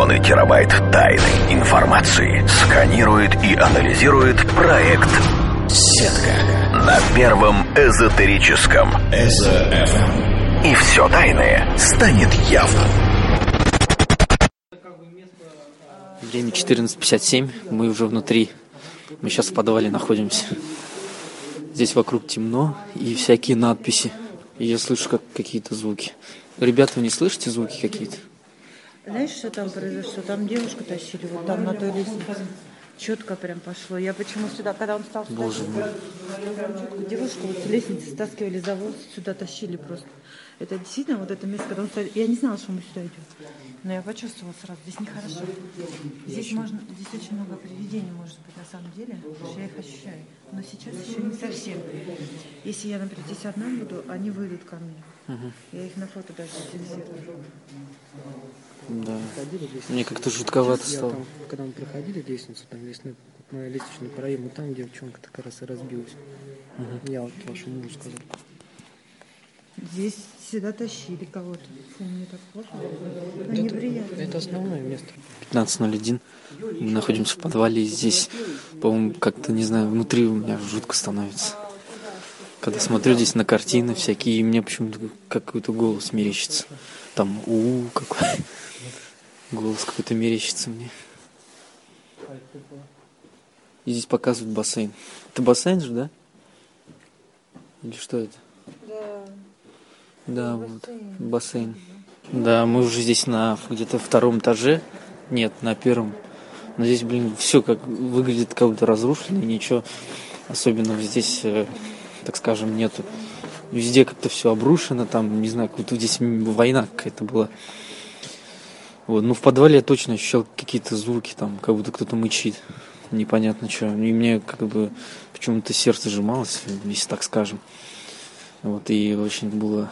Миллионы терабайт тайной информации сканирует и анализирует проект «Сетка» на первом эзотерическом Эзо-ФМ. И все тайное станет явным. Время 14.57, мы уже внутри. Мы сейчас в подвале находимся. Здесь вокруг темно и всякие надписи. И я слышу как какие-то звуки. Ребята, вы не слышите звуки какие-то? Знаешь, что там произошло? Там девушку тащили, вот там на той лестнице. Четко прям пошло. Я почему сюда, когда он стал Боже мой. девушку вот с лестницы стаскивали за волосы, сюда тащили просто. Это действительно вот это место, когда он стоит. Я не знала, что мы сюда идем. Но я почувствовала сразу, здесь нехорошо. Здесь можно, здесь очень много привидений может быть на самом деле, потому что я их ощущаю. Но сейчас еще не совсем. Если я, например, здесь одна буду, они выйдут ко мне. Я их на фото даже зафиксирую. Да. Мне как-то жутковато Я стало. там, когда мы проходили лестницу, там лестный, на лестничный проем, и там девчонка как раз и разбилась. Я вот вашему мужу сказал. Здесь сюда тащили кого-то. Фу, мне так плохо. Ну, неприятно. Это основное место. 15.01. Мы находимся в подвале. И здесь, по-моему, как-то, не знаю, внутри у меня жутко становится. Когда смотрю здесь на картины всякие, и мне почему-то какой-то голос мерещится. Там у какой. Голос какой-то мерещится мне. И здесь показывают бассейн. Это бассейн же, да? Или что это? Да, вот, бассейн. Да, мы уже здесь на где-то втором этаже. Нет, на первом. Но здесь, блин, все как выглядит как будто разрушено, и ничего особенного здесь, э, так скажем, нету. Везде как-то все обрушено, там, не знаю, как будто здесь война какая-то была. Вот, ну в подвале я точно ощущал какие-то звуки, там, как будто кто-то мычит. Непонятно что. И мне как бы почему-то сердце сжималось, если так скажем. Вот, и очень было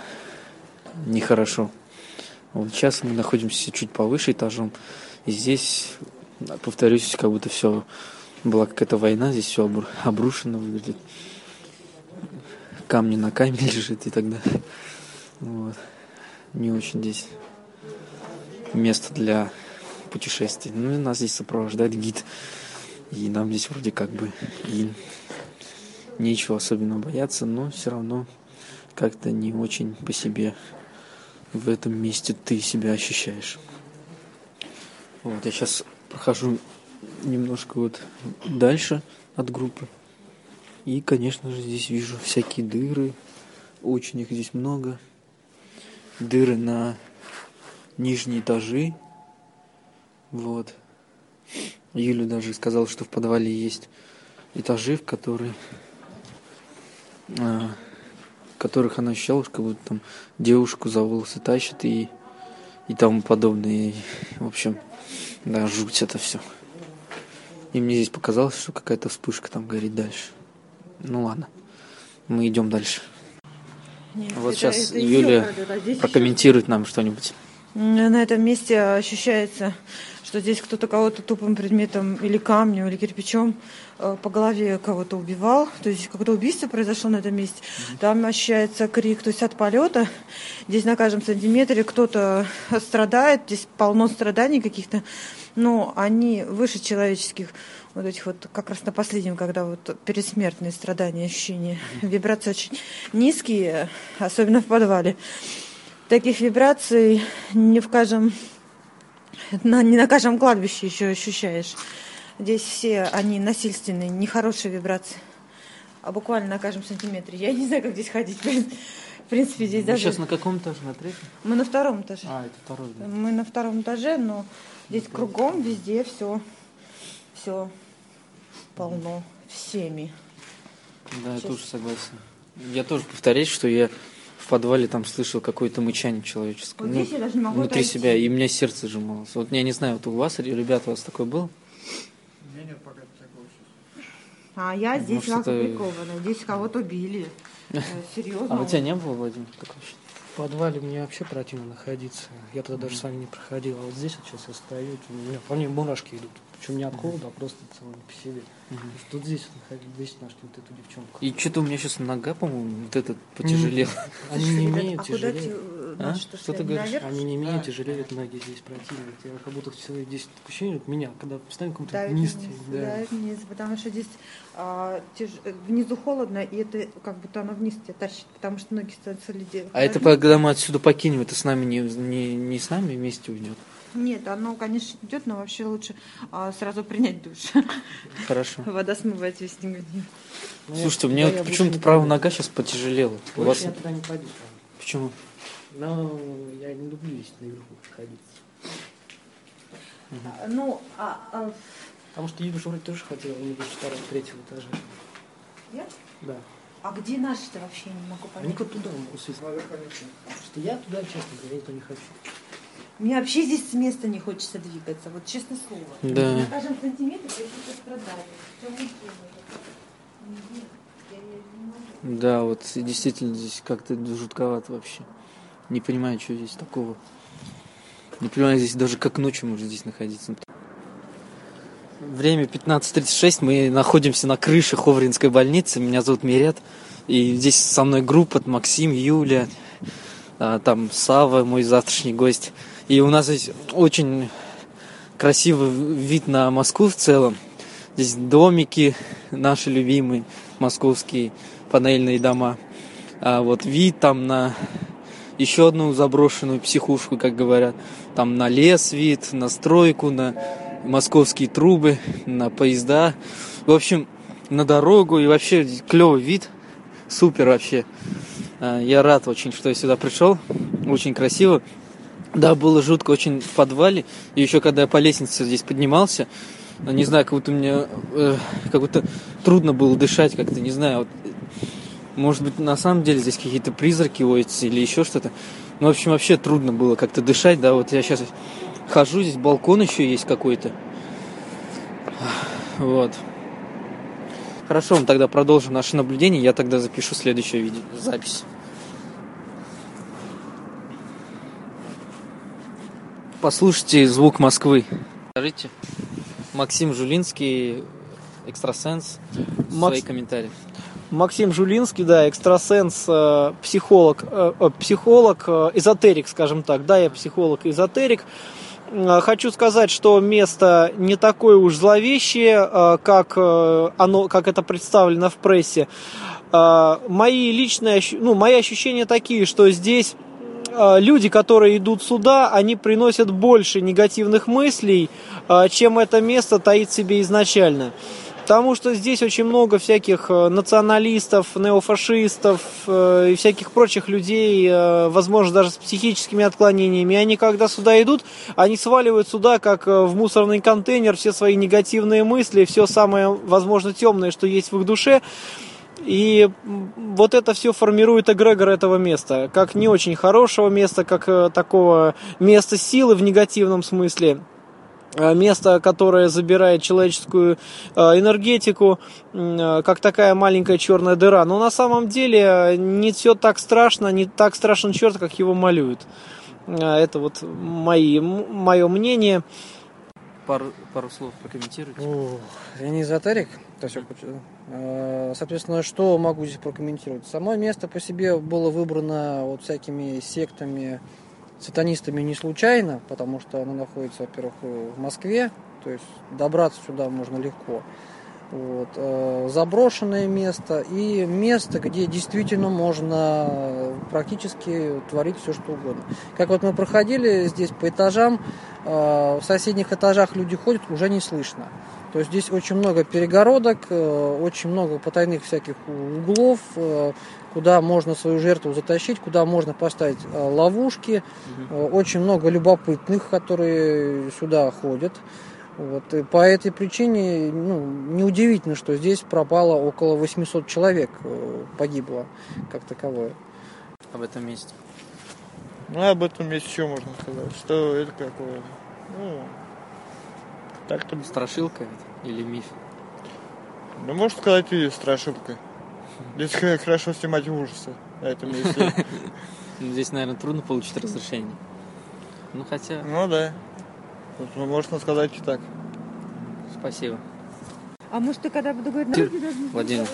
нехорошо. Вот сейчас мы находимся чуть повыше этажом. И здесь, повторюсь, как будто все была какая-то война, здесь все обрушено выглядит. Камни на камне лежит и так далее. Вот. Не очень здесь место для путешествий. Ну и нас здесь сопровождает гид. И нам здесь вроде как бы и нечего особенно бояться, но все равно как-то не очень по себе в этом месте ты себя ощущаешь. Вот, я сейчас прохожу немножко вот дальше от группы. И, конечно же, здесь вижу всякие дыры. Очень их здесь много. Дыры на нижние этажи. Вот. Юля даже сказала, что в подвале есть этажи, в которые а, которых она ощущала, как будто там девушку за волосы тащит и, и тому подобное. И, в общем, да, жуть это все. И мне здесь показалось, что какая-то вспышка там горит дальше. Ну ладно, мы идем дальше. Нет, Вот это- сейчас это Юля прокомментирует нам что-нибудь. На этом месте ощущается, что здесь кто-то кого-то тупым предметом или камнем, или кирпичом э, по голове кого-то убивал. То есть когда убийство произошло на этом месте, там ощущается крик, то есть от полета. Здесь на каждом сантиметре кто-то страдает, здесь полно страданий каких-то. Но они выше человеческих вот этих вот, как раз на последнем, когда вот пересмертные страдания, ощущения. Вибрации очень низкие, особенно в подвале. Таких вибраций не в каждом, на, не на каждом кладбище еще ощущаешь. Здесь все они насильственные, нехорошие вибрации. А буквально на каждом сантиметре. Я не знаю, как здесь ходить. В принципе, здесь Вы даже... сейчас на каком этаже? На третьем? Мы на втором этаже. А, это второй, да. Мы на втором этаже, но здесь кругом, везде все, все полно всеми. Да, я тоже согласен. Я тоже повторяюсь, что я в подвале там слышал какое-то мычание человеческое. Вот Ну, здесь я даже не могу внутри отойти. себя, и у меня сердце сжималось. Вот я не знаю, вот у вас, ребята, у вас такое было? А я здесь Может, это- опубликована. Здесь кого-то убили. Э, Серьезно. А у тебя не было, Владимир, такого? Подвале мне вообще противно находиться. Я туда даже с вами не проходил. А вот здесь вот сейчас я стою, у меня по мне мурашки идут. Причем не от холода, а просто целый по себе. Тут здесь вот находили, здесь нашли вот эту девчонку. И что-то у меня сейчас нога, по-моему, вот этот потяжелел. Они не имеют а тяжелее. Значит, что, Что ты они говоришь? наверх, Они не менее тяжелеют ноги здесь противят. Я как будто все здесь такое ощущение, вот меня, когда постоянно в каком-то давит вниз. вниз, да. давит вниз, потому что здесь а, тяж- э, внизу холодно, и это как будто оно вниз тебя тащит, потому что ноги становятся ледяные. А это когда мы отсюда покинем, это с нами не, не, не с нами вместе уйдет. Нет, оно, конечно, идет, но вообще лучше а, сразу принять душ. Хорошо. Вода смывает весь негатив. Слушайте, у меня больше почему-то правая нога сейчас потяжелела. У вас я туда не пойду. правда. почему? Но я не люблю здесь наверху находиться. А, Ну, а, а, Потому что Юра вроде тоже хотел не выше второго, третьего этажа. я? Да. А где наши-то вообще, не могу Они понять. вот туда могут съездить. Потому что я туда, честно говоря, никто не хочу. Мне вообще здесь с места не хочется двигаться, вот честное слово. Да. На каждом сантиметре я не могу. Да, вот и действительно здесь как-то жутковато вообще. Не понимаю, что здесь такого. Не понимаю, здесь даже как ночью можно здесь находиться. Время 15.36, мы находимся на крыше Ховринской больницы. Меня зовут Мирят. И здесь со мной группа, Максим, Юля, а, там Сава, мой завтрашний гость. И у нас здесь очень красивый вид на Москву в целом. Здесь домики наши любимые, московские панельные дома. А вот вид там на еще одну заброшенную психушку, как говорят. Там на лес вид, на стройку, на московские трубы, на поезда. В общем, на дорогу и вообще клевый вид. Супер вообще. А, Я рад очень, что я сюда пришел. Очень красиво. Да, было жутко очень в подвале. И еще когда я по лестнице здесь поднимался, не знаю, как будто мне э, как будто трудно было дышать, как-то, не знаю, вот, может быть, на самом деле здесь какие-то призраки водятся или еще что-то. Ну, в общем, вообще трудно было как-то дышать, да, вот я сейчас хожу, здесь балкон еще есть какой-то. Вот. Хорошо, мы тогда продолжим наше наблюдение, я тогда запишу следующую видео, запись. Послушайте звук Москвы. Скажите, Максим Жулинский, экстрасенс, Макс- свои комментарии. Максим Жулинский, да, экстрасенс, э, психолог, э, э, психолог, эзотерик, скажем так, да, я психолог, эзотерик. Хочу сказать, что место не такое уж зловещее, как оно, как это представлено в прессе. Мои личные, ну, мои ощущения такие, что здесь люди, которые идут сюда, они приносят больше негативных мыслей, чем это место таит себе изначально. Потому что здесь очень много всяких э, националистов, неофашистов э, и всяких прочих людей, э, возможно, даже с психическими отклонениями. Они, когда сюда идут, они сваливают сюда, как в мусорный контейнер, все свои негативные мысли, все самое, возможно, темное, что есть в их душе. И вот это все формирует эгрегор этого места. Как не очень хорошего места, как такого места силы в негативном смысле место, которое забирает человеческую э, энергетику, э, как такая маленькая черная дыра. Но на самом деле э, не все так страшно, не так страшен черт, как его малюют. Э, Это вот мои, мое мнение. Пару, пару слов прокомментируйте. О, я не эзотерик, то э, соответственно, что могу здесь прокомментировать? Само место по себе было выбрано вот всякими сектами, сатанистами не случайно, потому что оно находится, во-первых, в Москве, то есть добраться сюда можно легко. Вот. э, Заброшенное место и место, где действительно можно практически творить все, что угодно. Как вот мы проходили здесь по этажам, в соседних этажах люди ходят, уже не слышно. То есть здесь очень много перегородок, э, очень много потайных всяких углов, э, куда можно свою жертву затащить, куда можно поставить э, ловушки. Э, Очень много любопытных, которые сюда ходят. Вот. И по этой причине ну, неудивительно, что здесь пропало около 800 человек, э, погибло как таковое. Об этом месте. Ну, об этом месте что можно сказать? Что это какое? Ну, так-то, Страшилка это или миф? ну, можно сказать, и страшилка. Здесь хорошо снимать ужасы на этом месте. Здесь, наверное, трудно получить разрешение. Ну, хотя, Ну, да. Ну, можно сказать и так. спасибо. А может, ты когда буду говорить, Ты- «Народе должны быть Владимир.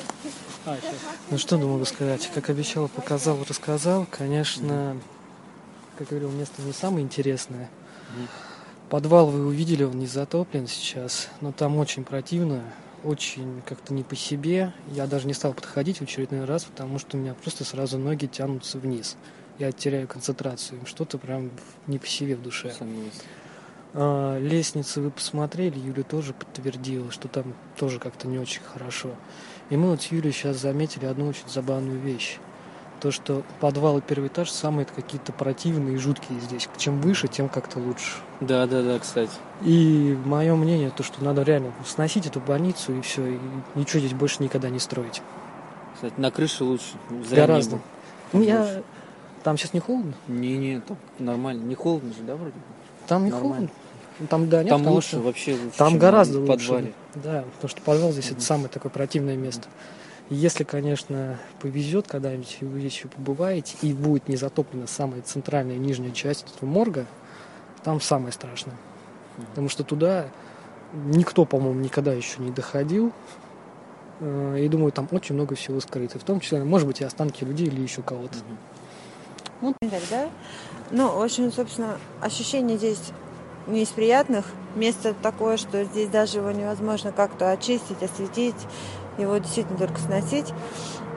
Ну что могу сказать? Как обещал, показал, рассказал. Конечно, как говорил, место не самое интересное. Подвал вы увидели, он не затоплен сейчас, но там очень противно, очень как-то не по себе. Я даже не стал подходить в очередной раз, потому что у меня просто сразу ноги тянутся вниз. Я теряю концентрацию, что-то прям не по себе в душе. А, лестницы вы посмотрели, Юля тоже подтвердила, что там тоже как-то не очень хорошо. И мы вот с Юлей сейчас заметили одну очень забавную вещь. То, что подвал и первый этаж самые какие-то противные и жуткие здесь. Чем выше, тем как-то лучше. Да, да, да, кстати. И мое мнение, то, что надо реально сносить эту больницу и все, и ничего здесь больше никогда не строить. Кстати, на крыше лучше. Зря Гораздо. Не было. Я... Там сейчас не холодно? Не-не, там нормально. Не холодно же, да, вроде? Там не Нормально. холодно. Ну, Там, да, нет, Там лучше, что вообще лучше. Там гораздо лучше. подвале. Да, потому что подвал здесь это самое такое противное место. И Если, конечно, повезет когда-нибудь, и вы здесь еще побываете, и будет не затоплена самая центральная нижняя часть этого морга, там самое страшное. Потому что туда никто, по-моему, никогда еще не доходил. Э, И думаю, там очень много всего скрыто. В том числе, может быть, и останки людей или еще кого-то. Так, да? Ну, в общем, собственно, ощущение здесь не из приятных. Место такое, что здесь даже его невозможно как-то очистить, осветить, его действительно только сносить.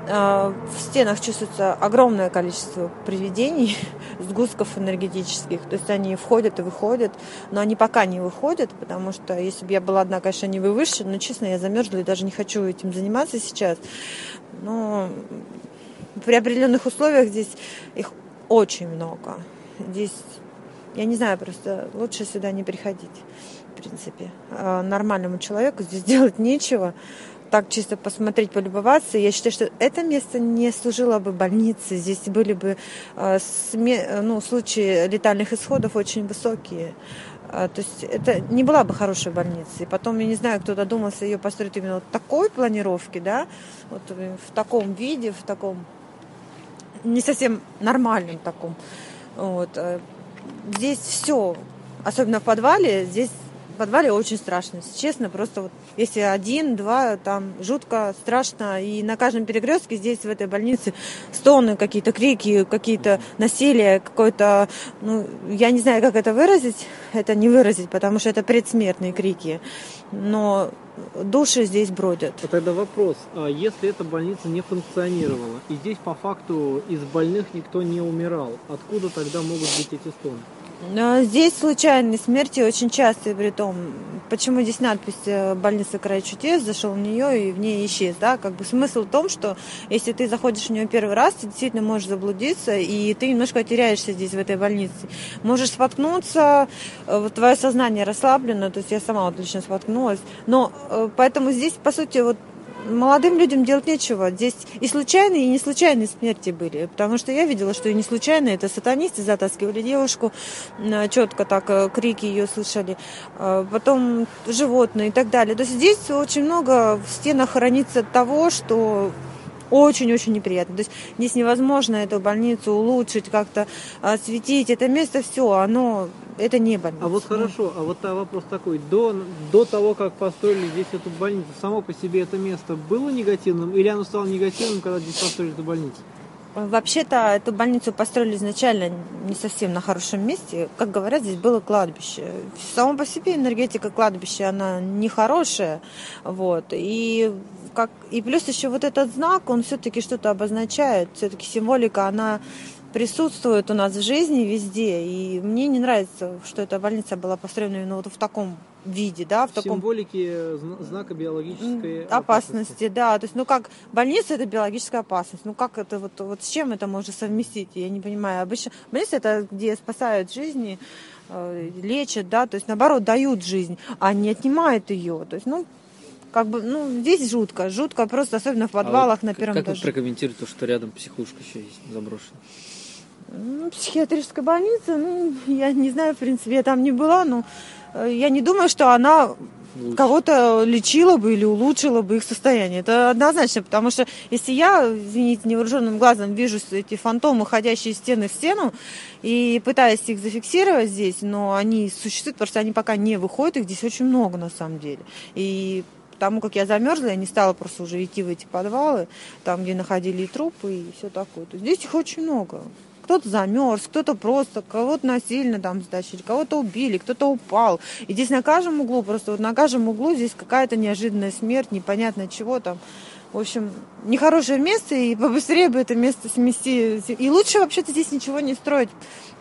А, В стенах чувствуется огромное количество привидений, сгустков энергетических. То есть они входят и выходят, но они пока не выходят, потому что если бы я была одна, конечно, они бы выше, но, честно, я замерзла и даже не хочу этим заниматься сейчас. Но при определенных условиях здесь их очень много. Здесь, я не знаю, просто лучше сюда не приходить, в принципе. А Нормальному человеку здесь делать нечего. Так чисто посмотреть, полюбоваться. Я считаю, что это место не служило бы больнице. Здесь были бы э, ну, случаи летальных исходов очень высокие. А, То есть это не была бы хорошая больница. И потом, я не знаю, кто додумался ее построить именно вот такой планировки, да, вот э, в таком виде, в таком не совсем нормальном таком. Вот. э, Здесь все, особенно в подвале, здесь подвале очень страшно, честно, просто вот если один, два, там жутко, страшно, и на каждом перекрестке здесь, в этой больнице, стоны какие-то, крики, какие-то насилие, какое-то, ну, я не знаю, как это выразить, это не выразить, потому что это предсмертные крики, но души здесь бродят. А тогда вопрос, а если эта больница не функционировала, и здесь по факту из больных никто не умирал, откуда тогда могут быть эти стоны? Но Здесь случайные смерти очень частые, при том, почему здесь надпись э, «Больница край чудес», зашел в нее и в ней исчез, да, как бы смысл в том, что если ты заходишь в нее первый раз, ты действительно можешь заблудиться, и ты немножко теряешься здесь, в этой больнице. Можешь споткнуться, э, вот твое сознание расслаблено, то есть я сама вот лично споткнулась, но э, поэтому здесь, по сути, вот молодым людям делать нечего. Здесь и случайные, и не случайные смерти были. Потому что я видела, что и не случайные. Это сатанисты затаскивали девушку, четко так э, крики ее слышали. А Потом животные и так далее. То есть здесь очень много в стенах хранится того, что очень-очень неприятно. То есть здесь невозможно эту больницу улучшить, как-то осветить. Это место все, оно, это не больница. А вот хорошо, а вот вопрос такой, до, до того, как построили здесь эту больницу, само по себе это место было негативным, или оно стало негативным, когда здесь построили эту больницу? Вообще-то эту больницу построили изначально не совсем на хорошем месте. Как говорят, здесь было кладбище. Само по себе энергетика кладбища, она нехорошая. Вот. И, как... и плюс еще вот этот знак, он все-таки что-то обозначает. Все-таки символика, она присутствует у нас в жизни везде. И мне не нравится, что эта больница была построена именно вот в таком виде, да, в таком Символики зна- знака биологической М, опасности, да. То есть, ну как, больница это биологическая опасность. Ну как это вот, вот с чем это можно совместить? Я не понимаю. Обычно больница это где спасают жизни, э, лечат, да, то есть наоборот дают жизнь, а не отнимают ее. То есть, ну, как бы, ну, здесь жутко, жутко просто, особенно в подвалах А вот на первом Как вы этаже. прокомментируете то, что рядом психушка еще есть заброшенная? Ну, психиатрическая больница, ну, я не знаю, в принципе, я там не была, но э, я не думаю, что она кого-то лечила бы или улучшила бы их состояние. Это однозначно, потому что если я, извините, невооруженным глазом вижу эти фантомы, ходящие стены в стену, и пытаюсь их зафиксировать здесь, но они существуют, потому что они пока не выходят, их здесь очень много на самом деле. И потому как я замерзла, я не стала просто уже идти в эти подвалы, там, где находили и трупы, и все такое. То есть здесь их очень много. Кто-то замерз, кто-то просто, кого-то насильно там затащили, кого-то убили, кто-то упал. И здесь на каждом углу, просто вот на каждом углу здесь какая-то неожиданная смерть, непонятно чего там. В общем, нехорошее место, и побыстрее бы это место смести. И лучше вообще-то здесь ничего не строить.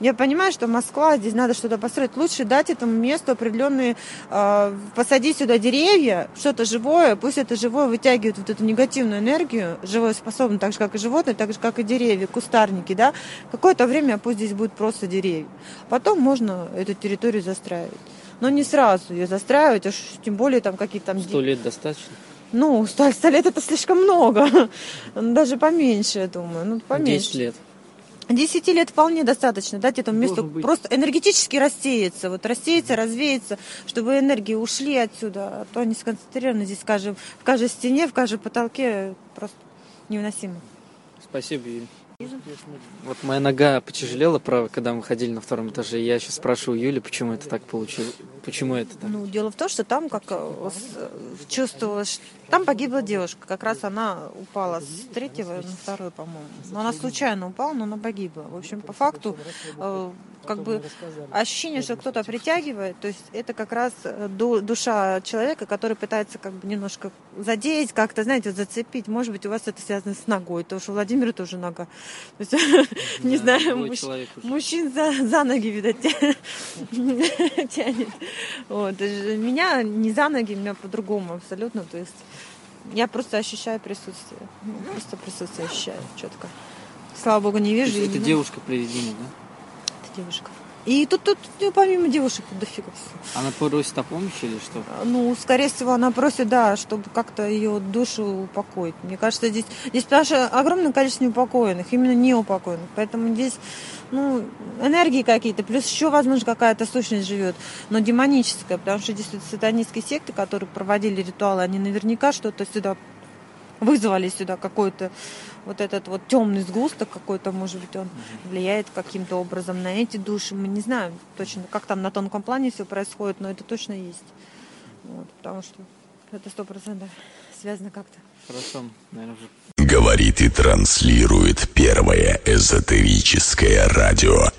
Я понимаю, что Москва, здесь надо что-то построить. Лучше дать этому месту определенные, э, посадить сюда деревья, что-то живое, пусть это живое вытягивает вот эту негативную энергию, живое способно, так же, как и животные, так же, как и деревья, кустарники, да. Какое-то время пусть здесь будет просто деревья. Потом можно эту территорию застраивать. Но не сразу ее застраивать, уж тем более там какие-то. Сто лет достаточно? Ну, сто, сто лет это слишком много. Даже поменьше, я думаю. Ну, поменьше. Десять лет. Десяти лет вполне достаточно дать этому месту просто энергетически рассеяться, вот рассеяться, развеяться, чтобы энергии ушли отсюда, а то они сконцентрированы здесь, скажем, в каждой стене, в каждой потолке просто невыносимо. Спасибо, Юль. Вот моя нога потяжелела, правда, когда мы ходили на втором этаже. Я сейчас спрашиваю Юли, почему это так получилось. Почему это так? Ну, дело в том, что там как э, чувствовалось, там погибла девушка, как раз она упала с третьего на второй, по-моему. Но она случайно упала, но она погибла. В общем, по факту, э, как бы ощущение, что кто-то притягивает, то есть это как раз э, ду- душа человека, который пытается как бы немножко задеть, как-то, знаете, зацепить. Может быть, у вас это связано с ногой, потому что у Владимира тоже нога. То есть, не Да, знаю, мужч- человек уже. мужчин за, за ноги, видать, тя- тянет. Вот. Меня не за ноги, меня по-другому абсолютно. То есть я просто ощущаю присутствие. Ну, Просто присутствие ощущаю четко. Слава богу, не вижу. это не- девушка привидение, да? Девушка. И тут, тут ну, помимо девушек дофига всего. Она просит о помощи или что? Ну, скорее всего, она просит, да, чтобы как-то ее душу упокоить. Мне кажется, здесь, здесь потому что огромное количество неупокоенных, именно неупокоенных. Поэтому здесь, ну, энергии какие-то, плюс еще, возможно, какая-то сущность живет, но демоническая, потому что здесь сатанистские секты, которые проводили ритуалы, они наверняка что-то сюда вызвали сюда какой-то вот этот вот темный сгусток какой-то, может быть, он влияет каким-то образом на эти души. Мы не знаем точно, как там на тонком плане все происходит, но это точно есть. Вот, потому что это сто процентов связано как-то. Хорошо, наверное, уже Говорит и транслирует первое эзотерическое радио